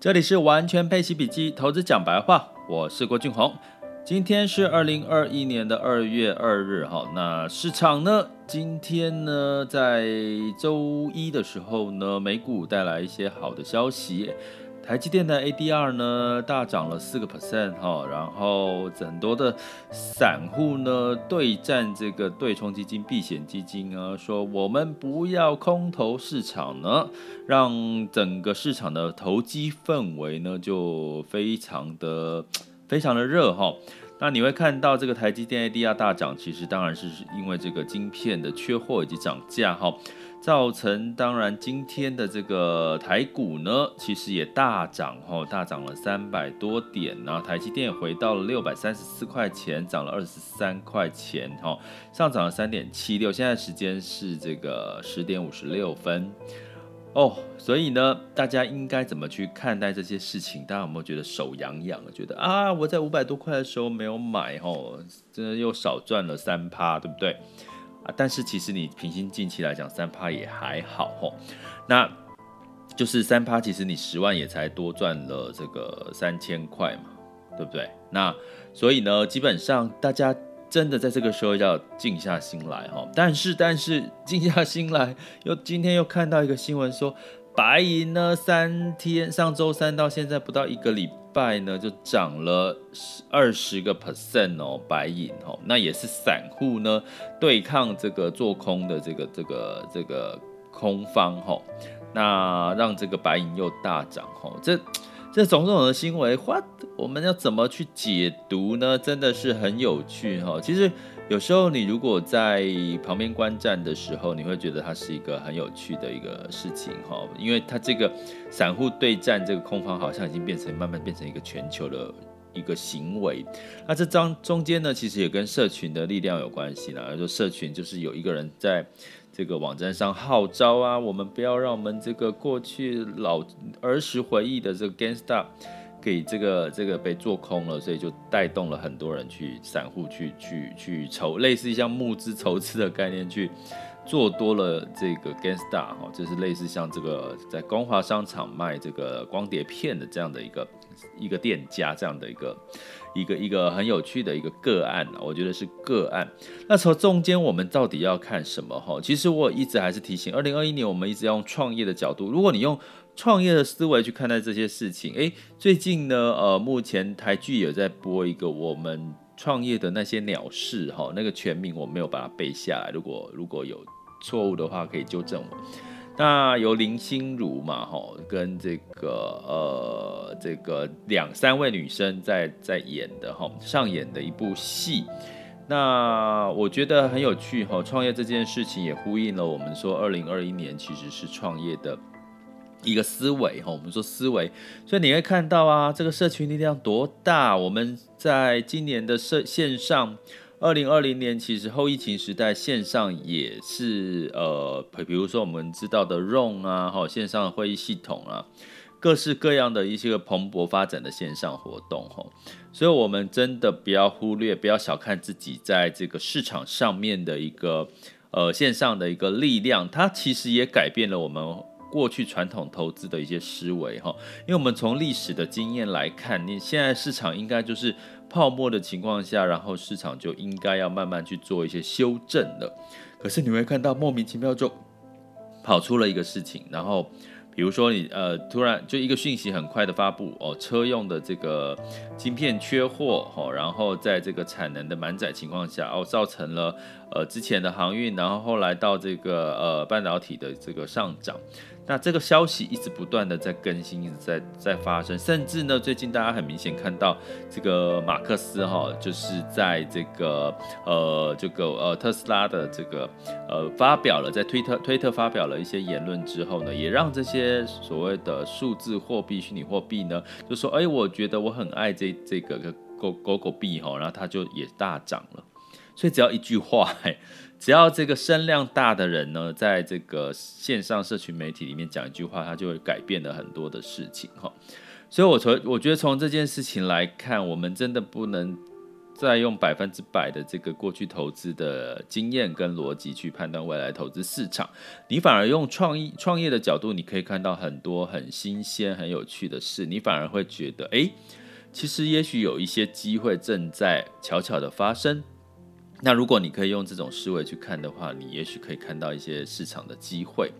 这里是完全配息笔记投资讲白话，我是郭俊宏。今天是二零二一年的二月二日，哈，那市场呢？今天呢，在周一的时候呢，美股带来一些好的消息。台积电的 ADR 呢大涨了四个 percent 哈，然后很多的散户呢对战这个对冲基金、避险基金啊，说我们不要空头市场呢，让整个市场的投机氛围呢就非常的 非常的热哈。那你会看到这个台积电 ADR 大涨，其实当然是因为这个晶片的缺货以及涨价哈。造成当然今天的这个台股呢，其实也大涨哈，大涨了三百多点，然后台积电回到了六百三十四块钱，涨了二十三块钱哈，上涨了三点七六。现在时间是这个十点五十六分哦，所以呢，大家应该怎么去看待这些事情？大家有没有觉得手痒痒？觉得啊，我在五百多块的时候没有买哦，真的又少赚了三趴，对不对？但是其实你平心静气来讲，三趴也还好吼，那就是三趴，其实你十万也才多赚了这个三千块嘛，对不对？那所以呢，基本上大家真的在这个时候要静下心来哈。但是但是静下心来，又今天又看到一个新闻说，白银呢三天，上周三到现在不到一个礼拜。呢就涨了二十个 percent 哦，白银哦，那也是散户呢对抗这个做空的这个这个这个空方哦，那让这个白银又大涨哦，这这种种的行为，what 我们要怎么去解读呢？真的是很有趣哈，其实。有时候你如果在旁边观战的时候，你会觉得它是一个很有趣的一个事情哈，因为它这个散户对战这个空方，好像已经变成慢慢变成一个全球的一个行为。那这张中间呢，其实也跟社群的力量有关系啦。说社群就是有一个人在这个网站上号召啊，我们不要让我们这个过去老儿时回忆的这个 GameStop。给这个这个被做空了，所以就带动了很多人去散户去去去筹，类似像募资筹资的概念去做多了这个 GameStop 哈，就是类似像这个在光华商场卖这个光碟片的这样的一个一个店家这样的一个一个一个很有趣的一个个案，我觉得是个案。那从中间我们到底要看什么哈？其实我一直还是提醒，二零二一年我们一直要用创业的角度，如果你用。创业的思维去看待这些事情，诶，最近呢，呃，目前台剧有在播一个我们创业的那些鸟事，哈，那个全名我没有把它背下来，如果如果有错误的话，可以纠正我。那由林心如嘛，哈，跟这个呃这个两三位女生在在演的，哈，上演的一部戏，那我觉得很有趣，哈，创业这件事情也呼应了我们说，二零二一年其实是创业的。一个思维哈，我们说思维，所以你会看到啊，这个社群力量多大？我们在今年的社线上，二零二零年其实后疫情时代线上也是呃，比如说我们知道的 Zoom 啊，哈，线上会议系统啊，各式各样的一些个蓬勃发展的线上活动哈，所以我们真的不要忽略，不要小看自己在这个市场上面的一个呃线上的一个力量，它其实也改变了我们。过去传统投资的一些思维哈，因为我们从历史的经验来看，你现在市场应该就是泡沫的情况下，然后市场就应该要慢慢去做一些修正了。可是你会看到莫名其妙就跑出了一个事情，然后比如说你呃突然就一个讯息很快的发布哦，车用的这个晶片缺货哦，然后在这个产能的满载情况下哦，造成了呃之前的航运，然后后来到这个呃半导体的这个上涨。那这个消息一直不断的在更新，一直在在发生，甚至呢，最近大家很明显看到这个马克思哈，就是在这个呃这个呃特斯拉的这个呃发表了在推特推特发表了一些言论之后呢，也让这些所谓的数字货币、虚拟货币呢，就说哎，我觉得我很爱这这个狗狗狗币哈，然后它就也大涨了。所以只要一句话，只要这个声量大的人呢，在这个线上社群媒体里面讲一句话，他就会改变了很多的事情哈。所以，我从我觉得从这件事情来看，我们真的不能再用百分之百的这个过去投资的经验跟逻辑去判断未来投资市场，你反而用创意创业的角度，你可以看到很多很新鲜、很有趣的事，你反而会觉得，哎，其实也许有一些机会正在悄悄的发生。那如果你可以用这种思维去看的话，你也许可以看到一些市场的机会。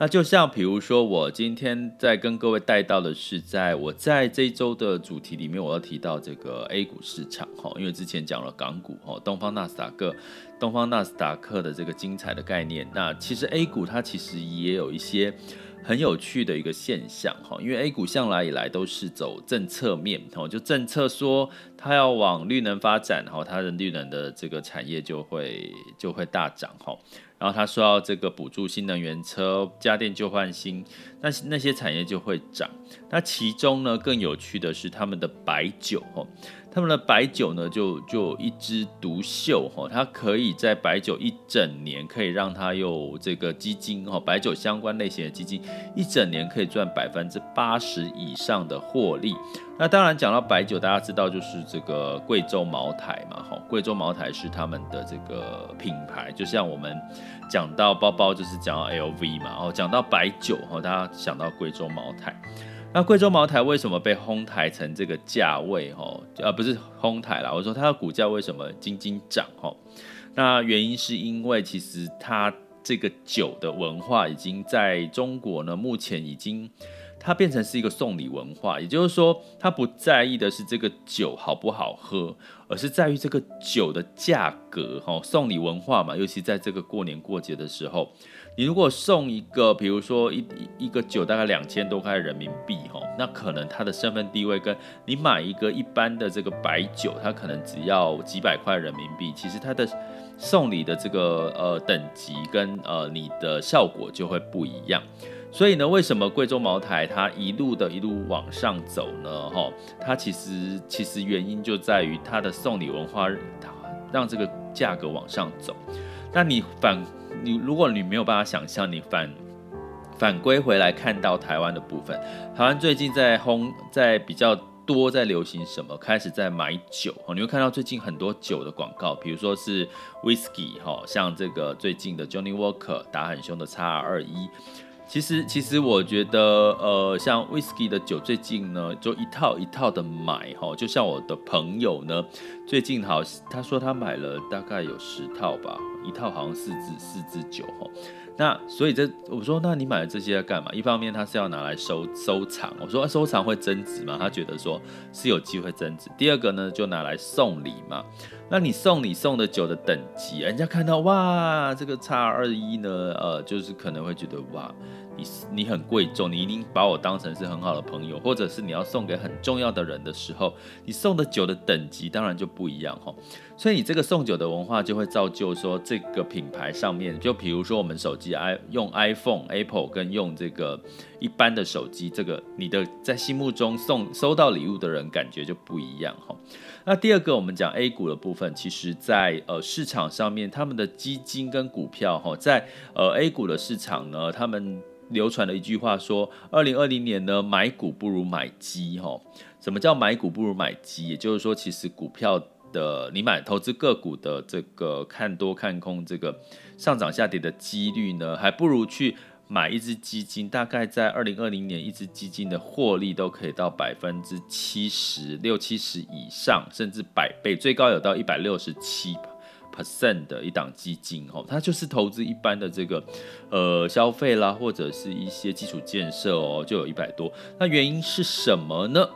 那就像比如说，我今天在跟各位带到的是，在我在这一周的主题里面，我要提到这个 A 股市场哈，因为之前讲了港股哈，东方纳斯达克，东方纳斯达克的这个精彩的概念。那其实 A 股它其实也有一些很有趣的一个现象哈，因为 A 股向来以来都是走政策面哈，就政策说它要往绿能发展，然后它的绿能的这个产业就会就会大涨哈。然后他说要这个补助新能源车，家电旧换新，那那些产业就会涨。那其中呢，更有趣的是他们的白酒哦，他们的白酒呢就就一枝独秀哈，它可以在白酒一整年可以让它有这个基金哈，白酒相关类型的基金一整年可以赚百分之八十以上的获利。那当然讲到白酒，大家知道就是这个贵州茅台嘛，哈，贵州茅台是他们的这个品牌，就像我们讲到包包就是讲到 LV 嘛，哦，讲到白酒，哈，大家想到贵州茅台。那贵州茅台为什么被哄抬成这个价位，哈，呃，不是哄抬啦，我说它的股价为什么斤斤涨，哈，那原因是因为其实它这个酒的文化已经在中国呢，目前已经。它变成是一个送礼文化，也就是说，它不在意的是这个酒好不好喝，而是在于这个酒的价格。哈，送礼文化嘛，尤其在这个过年过节的时候，你如果送一个，比如说一一个酒大概两千多块人民币，哈，那可能它的身份地位跟你买一个一般的这个白酒，它可能只要几百块人民币，其实它的送礼的这个呃等级跟呃你的效果就会不一样。所以呢，为什么贵州茅台它一路的一路往上走呢？哈，它其实其实原因就在于它的送礼文化，让这个价格往上走。那你反你，如果你没有办法想象，你反反归回来看到台湾的部分，台湾最近在轰，在比较多在流行什么？开始在买酒，你会看到最近很多酒的广告，比如说是 Whisky 哈，像这个最近的 Johnny Walker 打很凶的 XR21。其实，其实我觉得，呃，像 whisky 的酒最近呢，就一套一套的买哈，就像我的朋友呢，最近好，他说他买了大概有十套吧，一套好像四支四支酒哈。那所以这我说，那你买了这些要干嘛？一方面他是要拿来收收藏，我说收藏会增值嘛，他觉得说是有机会增值。第二个呢，就拿来送礼嘛。那你送礼送的酒的等级，人家看到哇，这个叉二一呢，呃，就是可能会觉得哇，你你很贵重，你一定把我当成是很好的朋友，或者是你要送给很重要的人的时候，你送的酒的等级当然就不一样哈。所以你这个送酒的文化就会造就说，这个品牌上面，就比如说我们手机 i 用 iPhone Apple 跟用这个一般的手机，这个你的在心目中送收到礼物的人感觉就不一样哈。那第二个，我们讲 A 股的部分，其实在呃市场上面，他们的基金跟股票哈，在呃 A 股的市场呢，他们流传了一句话说，二零二零年呢，买股不如买基哈。什么叫买股不如买基？也就是说，其实股票的你买投资个股的这个看多看空这个上涨下跌的几率呢，还不如去。买一只基金，大概在二零二零年，一只基金的获利都可以到百分之七十六、七十以上，甚至百倍，最高有到一百六十七 percent 的一档基金哦，它就是投资一般的这个呃消费啦，或者是一些基础建设哦，就有一百多。那原因是什么呢？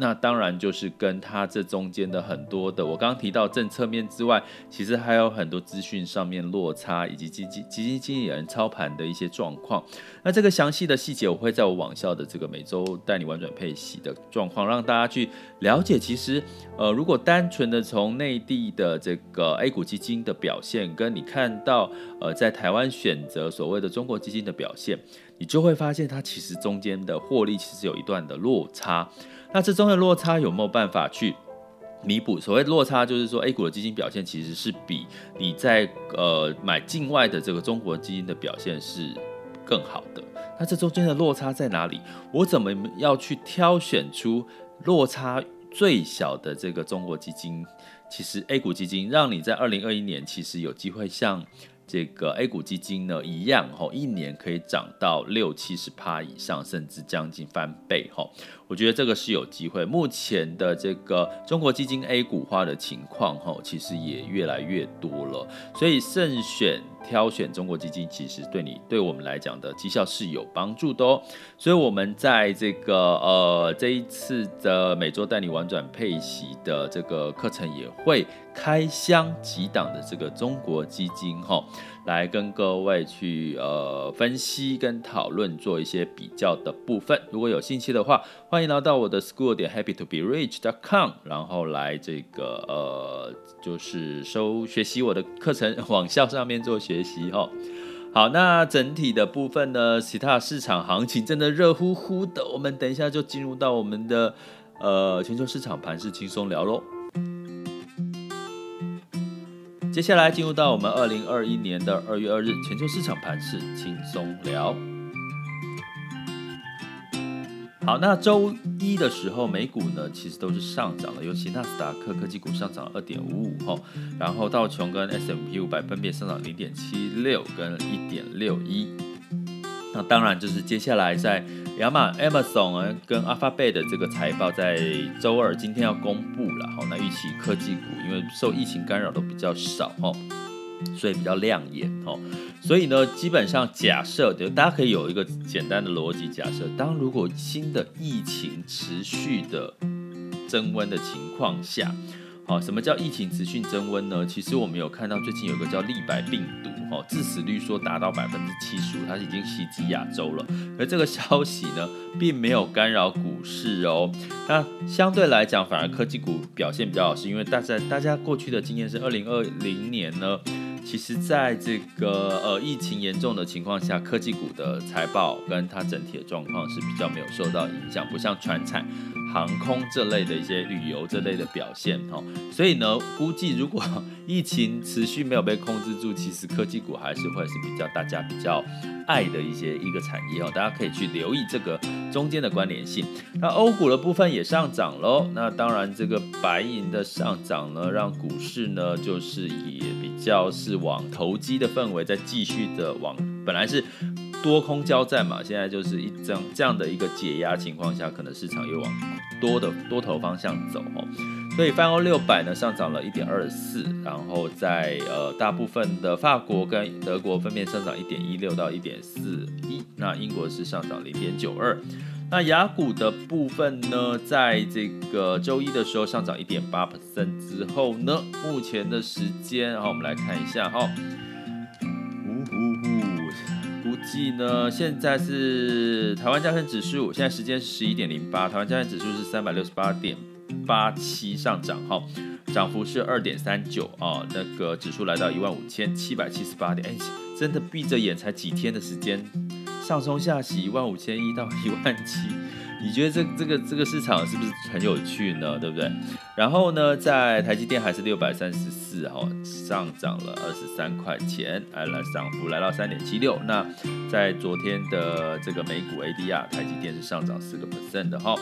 那当然就是跟它这中间的很多的，我刚刚提到政策面之外，其实还有很多资讯上面落差，以及基金基金经理人操盘的一些状况。那这个详细的细节，我会在我网校的这个每周带你玩转配息的状况，让大家去了解。其实，呃，如果单纯的从内地的这个 A 股基金的表现，跟你看到呃在台湾选择所谓的中国基金的表现，你就会发现它其实中间的获利其实有一段的落差。那这中的落差有没有办法去弥补？所谓落差，就是说 A 股的基金表现其实是比你在呃买境外的这个中国基金的表现是更好的。那这中间的落差在哪里？我怎么要去挑选出落差最小的这个中国基金其实 A 股基金让你在二零二一年其实有机会像。这个 A 股基金呢，一样哈，一年可以涨到六七十趴以上，甚至将近翻倍哈。我觉得这个是有机会。目前的这个中国基金 A 股化的情况吼，其实也越来越多了。所以慎选挑选中国基金，其实对你对我们来讲的绩效是有帮助的哦。所以我们在这个呃这一次的每周带你玩转配息的这个课程也会开箱几档的这个中国基金哈。来跟各位去呃分析跟讨论，做一些比较的部分。如果有兴趣的话，欢迎来到我的 school 点 happytoberich.com，然后来这个呃就是收学习我的课程，网校上面做学习哈。好，那整体的部分呢，其他市场行情真的热乎乎的，我们等一下就进入到我们的呃全球市场盘是轻松聊喽。接下来进入到我们二零二一年的二月二日全球市场盘势轻松聊。好，那周一的时候，美股呢其实都是上涨的，尤其纳斯达克科技股上涨二点五五吼，然后道琼跟 S M P 五百分别上涨零点七六跟一点六一。那当然就是接下来在亚马 Amazon 跟 Alphabet 的这个财报在周二今天要公布了，好，那预期科技股因为受疫情干扰都比较少哈，所以比较亮眼哈，所以呢，基本上假设就大家可以有一个简单的逻辑假设，当如果新的疫情持续的增温的情况下。哦，什么叫疫情持续增温呢？其实我们有看到最近有个叫利白病毒，哦，致死率说达到百分之七十五，它已经袭击亚洲了。而这个消息呢，并没有干扰股市哦。那相对来讲，反而科技股表现比较好，是因为大家大家过去的经验是，二零二零年呢，其实在这个呃疫情严重的情况下，科技股的财报跟它整体的状况是比较没有受到影响，不像传产。航空这类的一些旅游这类的表现哦，所以呢，估计如果疫情持续没有被控制住，其实科技股还是会是比较大家比较爱的一些一个产业哦，大家可以去留意这个中间的关联性。那欧股的部分也上涨喽，那当然这个白银的上涨呢，让股市呢就是也比较是往投机的氛围在继续的往，本来是。多空交战嘛，现在就是一这样这样的一个解压情况下，可能市场又往多的多头方向走哦，所以泛欧六百呢上涨了一点二四，然后在呃大部分的法国跟德国分别上涨一点一六到一点四一，那英国是上涨零点九二，那雅股的部分呢，在这个周一的时候上涨一点八 percent 之后呢，目前的时间，然后我们来看一下哈。计呢，现在是台湾加权指数，现在时间是十一点零八，台湾加权指数是三百六十八点八七上涨，哈，涨幅是二点三九啊，那个指数来到一万五千七百七十八点，哎，真的闭着眼才几天的时间，上冲下洗一万五千一到一万七。你觉得这这个这个市场是不是很有趣呢？对不对？然后呢，在台积电还是六百三十四，哈，上涨了二十三块钱，来涨幅来到三点七六。那在昨天的这个美股 ADR，台积电是上涨四个 percent 的哈。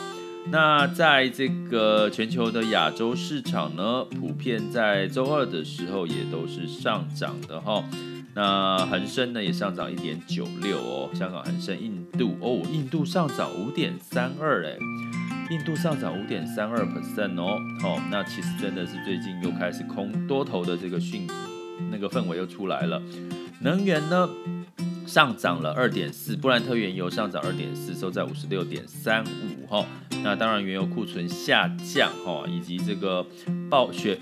那在这个全球的亚洲市场呢，普遍在周二的时候也都是上涨的哈。那恒生呢也上涨一点九六哦，香港恒生、印度哦，印度上涨五点三二哎，印度上涨五点三二 percent 哦，哦，那其实真的是最近又开始空多头的这个讯那个氛围又出来了。能源呢上涨了二点四，布兰特原油上涨二点四，收在五十六点三五哈。那当然原油库存下降哈，以及这个暴雪。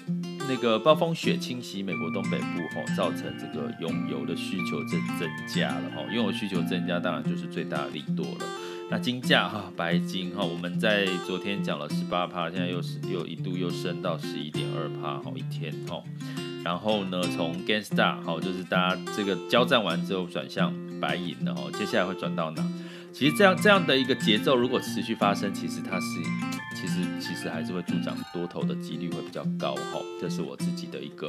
那个暴风雪侵袭美国东北部吼，造成这个用油的需求增增加了吼，用油需求增加当然就是最大的利多了。那金价哈，白金哈，我们在昨天讲了十八趴，现在又是又一度又升到十一点二趴吼，一天哈。然后呢，从 Gainstar 好，就是大家这个交战完之后转向白银了吼，接下来会转到哪？其实这样这样的一个节奏如果持续发生，其实它是。其实其实还是会助长多头的几率会比较高哈，这是我自己的一个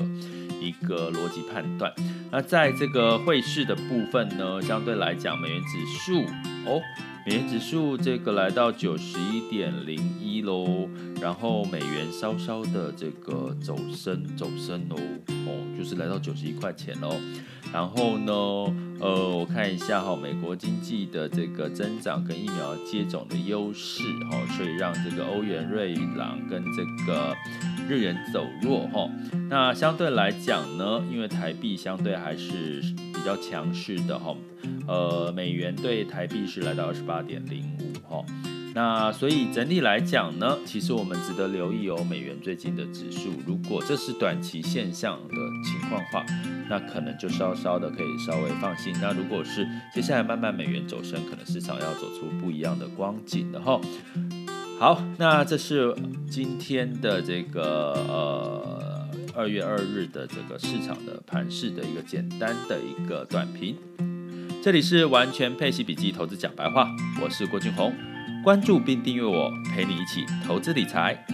一个逻辑判断。那在这个汇市的部分呢，相对来讲，美元指数哦，美元指数这个来到九十一点零一喽，然后美元稍稍的这个走升走升喽，哦，就是来到九十一块钱喽。然后呢，呃，我看一下哈，美国经济的这个增长跟疫苗接种的优势哈，所以让这个欧元、瑞郎跟这个日元走弱哈。那相对来讲呢，因为台币相对还是比较强势的哈，呃，美元对台币是来到二十八点零五哈。那所以整体来讲呢，其实我们值得留意哦，美元最近的指数，如果这是短期现象的情况话，那可能就稍稍的可以稍微放心。那如果是接下来慢慢美元走升，可能市场要走出不一样的光景了哈。好，那这是今天的这个呃二月二日的这个市场的盘势的一个简单的一个短评。这里是完全配息笔记投资讲白话，我是郭俊宏。关注并订阅我，陪你一起投资理财。